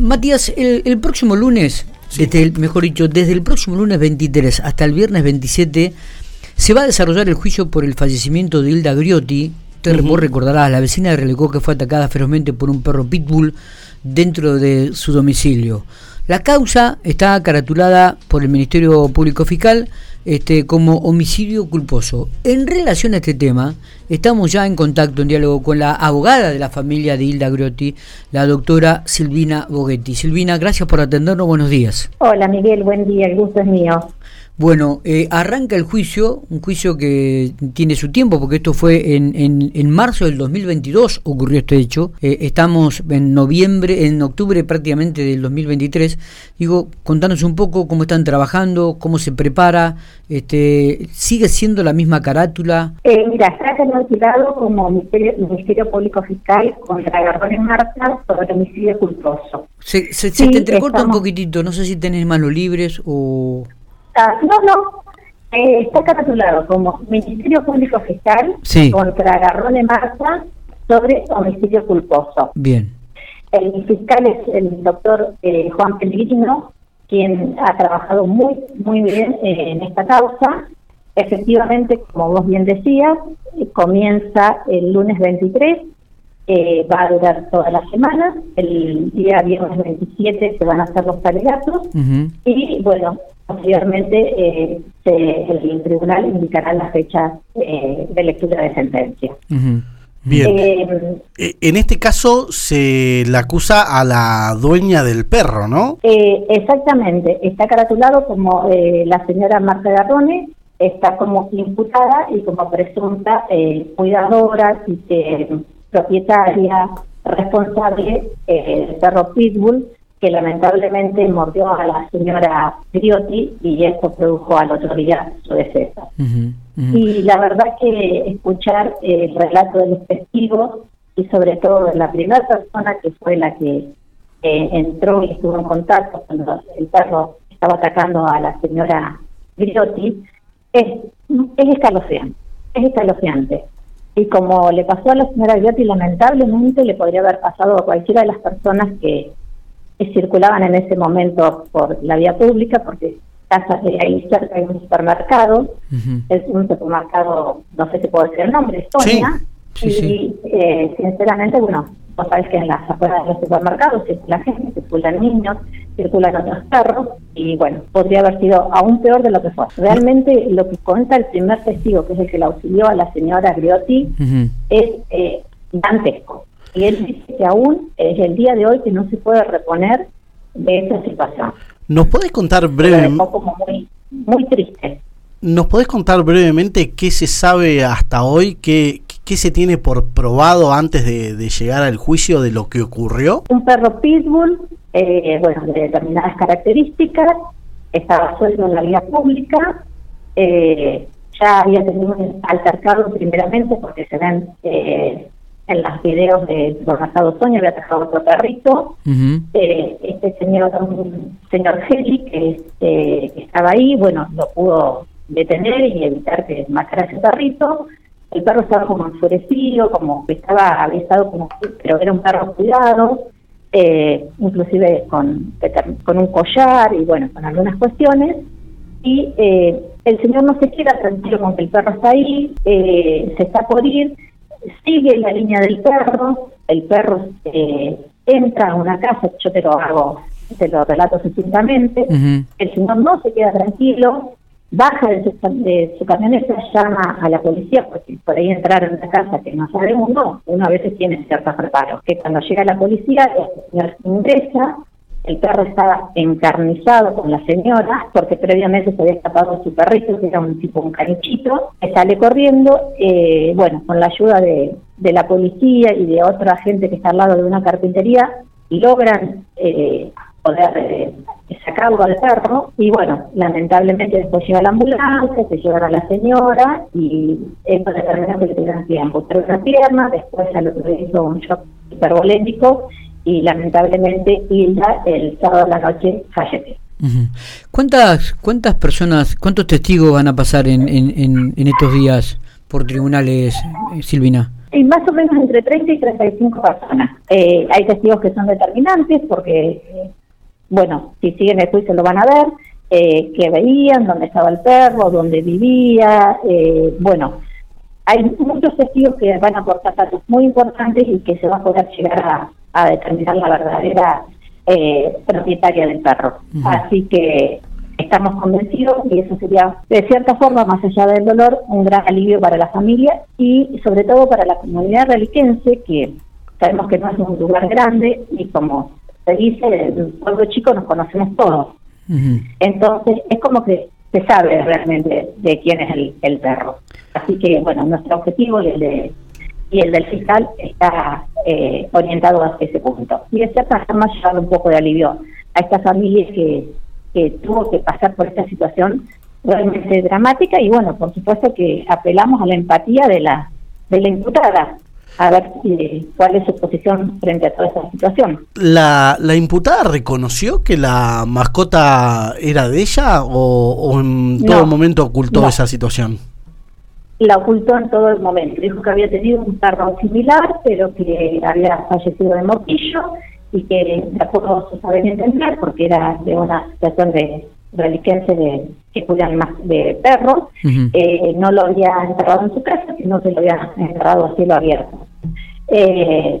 Matías, el, próximo lunes, desde el, mejor dicho, desde el próximo lunes 23 hasta el viernes 27, se va a desarrollar el juicio por el fallecimiento de Hilda Griotti. Usted vos recordarás, la vecina de Relecó que fue atacada ferozmente por un perro pitbull dentro de su domicilio. La causa está caratulada por el Ministerio Público Fiscal este, como homicidio culposo. En relación a este tema, estamos ya en contacto, en diálogo con la abogada de la familia de Hilda Grotti, la doctora Silvina Boghetti. Silvina, gracias por atendernos, buenos días. Hola Miguel, buen día, el gusto es mío. Bueno, eh, arranca el juicio, un juicio que tiene su tiempo, porque esto fue en, en, marzo del 2022 ocurrió este hecho. Eh, estamos en noviembre, en octubre prácticamente del 2023. Digo, contanos un poco cómo están trabajando, cómo se prepara, este, ¿sigue siendo la misma carátula? Eh, mira, está canalizado como Ministerio, Ministerio, Público Fiscal contra Garrón en Marta sobre homicidio culposo. Se, se, te entrecorta un poquitito, no sé si tenés manos libres o... Ah, no, no. Eh, está caratulado como Ministerio Público Fiscal contra Garrón de Marta sobre homicidio culposo. Bien. El fiscal es el doctor eh, Juan Pellegrino, quien ha trabajado muy, muy bien eh, en esta causa. Efectivamente, como vos bien decías, comienza el lunes 23, va a durar toda la semana. El día viernes 27 se van a hacer los alegatos. Y bueno, Posteriormente, eh, el tribunal indicará la fecha eh, de lectura de sentencia. Bien. Eh, en este caso se la acusa a la dueña del perro, ¿no? exactamente. Está caratulado como la señora Marta Garrone, está como imputada y como presunta cuidadora y propietaria responsable del perro Pitbull que lamentablemente mordió a la señora Griotti y esto produjo al otro día su deceso. Y la verdad que escuchar el relato de los testigos y sobre todo de la primera persona que fue la que entró y estuvo en contacto cuando el perro estaba atacando a la señora Griotti, es, es escalofriante, es escalofriante. Y como le pasó a la señora Griotti, lamentablemente le podría haber pasado a cualquiera de las personas que que circulaban en ese momento por la vía pública, porque casa de ahí cerca hay un supermercado, es un supermercado, no sé si puedo decir el nombre, Estonia, y eh, sinceramente, bueno, vos sabés que en las afueras de los supermercados circula gente, circulan niños, circulan otros perros, y bueno, podría haber sido aún peor de lo que fue. Realmente lo que cuenta el primer testigo, que es el que la auxilió a la señora Griotti, es eh, dantesco. Y él dice que aún es el día de hoy que no se puede reponer de esa situación. ¿Nos podés contar brevemente? como muy, muy triste. ¿Nos podés contar brevemente qué se sabe hasta hoy, qué, qué se tiene por probado antes de, llegar al juicio de lo que ocurrió? Un perro pitbull, eh, bueno, de determinadas características, estaba suelto en la vía pública, eh, ya había tenido un altercado primeramente porque se ven eh, en los videos de supermercado Soña había atacado otro perrito. Eh, este señor, un señor Heli, que, que, estaba ahí, bueno, lo pudo detener y evitar que matara ese perrito. El perro estaba como enfurecido, como que estaba, había como, pero era un perro cuidado, eh, inclusive con, con un collar y bueno, con algunas cuestiones. Y eh, el señor no se queda tranquilo con que el perro está ahí, se está por ir sigue la línea del perro, el perro eh, entra a una casa, yo te lo hago, te lo relato sucintamente, el señor no se queda tranquilo, baja de su, de su camioneta, llama a la policía, porque por ahí entraron en la casa que no sabemos, no, uno a veces tiene ciertos reparos, que cuando llega la policía, el señor ingresa, el perro estaba encarnizado con la señora, porque previamente se había escapado su perrito, que era un tipo un canichito, sale corriendo, eh, bueno, con la ayuda de, la policía y de otra gente que está al lado de una carpintería, logran eh, poder eh, sacarlo al perro, y bueno, lamentablemente después llega la ambulancia, se llevan a la señora, y esto determina que le tienen que amputar una pierna, después al otro día hizo un shock hipervolémico, y lamentablemente Hilda el sábado de la noche falleció. ¿Cuántas, ¿Cuántas personas, cuántos testigos van a pasar en, en, en estos días por tribunales, eh, Silvina? Y más o menos entre 30 y 35 personas. Eh, hay testigos que son determinantes porque, eh, bueno, si siguen el juicio lo van a ver, eh, que veían, dónde estaba el perro, dónde vivía, eh, bueno, hay muchos testigos que van a aportar datos muy importantes y que se va a poder llegar a, a determinar la verdadera eh, propietaria del perro. Así que estamos convencidos y eso sería, de cierta forma, más allá del dolor, un gran alivio para la familia y sobre todo para la comunidad reliquense, que sabemos que no es un lugar grande y como se dice, en un pueblo chico nos conocemos todos. Entonces, es como que se sabe realmente de quién es el, el perro. Así que, bueno, nuestro objetivo y el, de, y el del fiscal está eh, orientado hacia ese punto. Y de cierta forma llevar un poco de alivio a esta familia que, que tuvo que pasar por esta situación realmente dramática y, bueno, por supuesto que apelamos a la empatía de la, de la imputada a ver eh, cuál es su posición frente a toda esta situación. ¿La, ¿La imputada reconoció que la mascota era de ella o, o en todo No, momento ocultó no. esa situación? la ocultó en todo el momento. Dijo que había tenido un perro similar, pero que había fallecido de moquillo y que, a su saber entender, porque era de una situación de reliquense de que cuidan más de perros, eh, no lo había enterrado en su casa, sino que lo había enterrado a cielo abierto. Eh,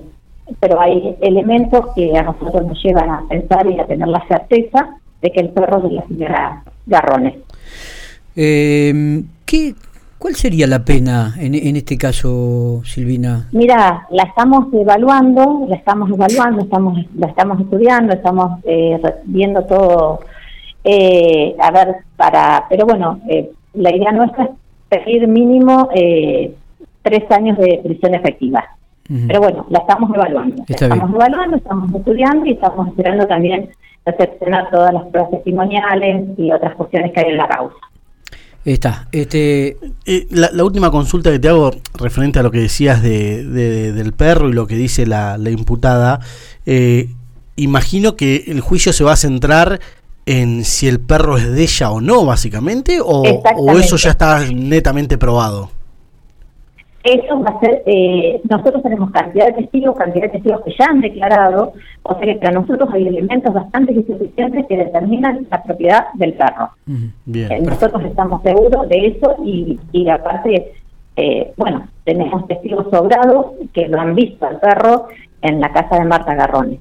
pero hay elementos que a nosotros nos llevan a pensar y a tener la certeza de que el perro es de la señora Garrones. Eh, ¿qué, ¿Cuál sería la pena en, en este caso, Silvina? Mira, la estamos evaluando, la estamos evaluando, estamos, la estamos estudiando, estamos eh, viendo todo, eh, a ver, para, pero bueno, eh, la idea nuestra es pedir mínimo eh, tres años de prisión efectiva. Pero bueno, la estamos evaluando. La estamos bien. evaluando, estamos estudiando y estamos esperando también recepcionar todas las pruebas testimoniales y otras cuestiones que hay en la causa. Está. Este, Eh, la, la última consulta que te hago referente a lo que decías de, de- del perro y lo que dice la, la imputada, eh, imagino que el juicio se va a centrar en si el perro es de ella o no, básicamente, o, eso ya está netamente probado. Eso va a ser, eh, nosotros tenemos cantidad de testigos, cantidad de testigos que ya han declarado, o sea que para nosotros hay elementos bastante insuficientes que determinan la propiedad del perro. Eh, nosotros estamos seguros de eso y, y aparte, eh, bueno, tenemos testigos sobrados que lo han visto al perro en la casa de Marta Garrone.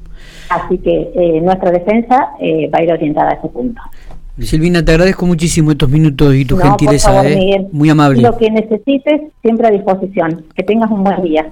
Así que eh, nuestra defensa eh, va a ir orientada a ese punto. Silvina, te agradezco muchísimo estos minutos y tu No, gentileza, favor, ¿eh? Muy amable. Lo que necesites, siempre a disposición. Que tengas un buen día.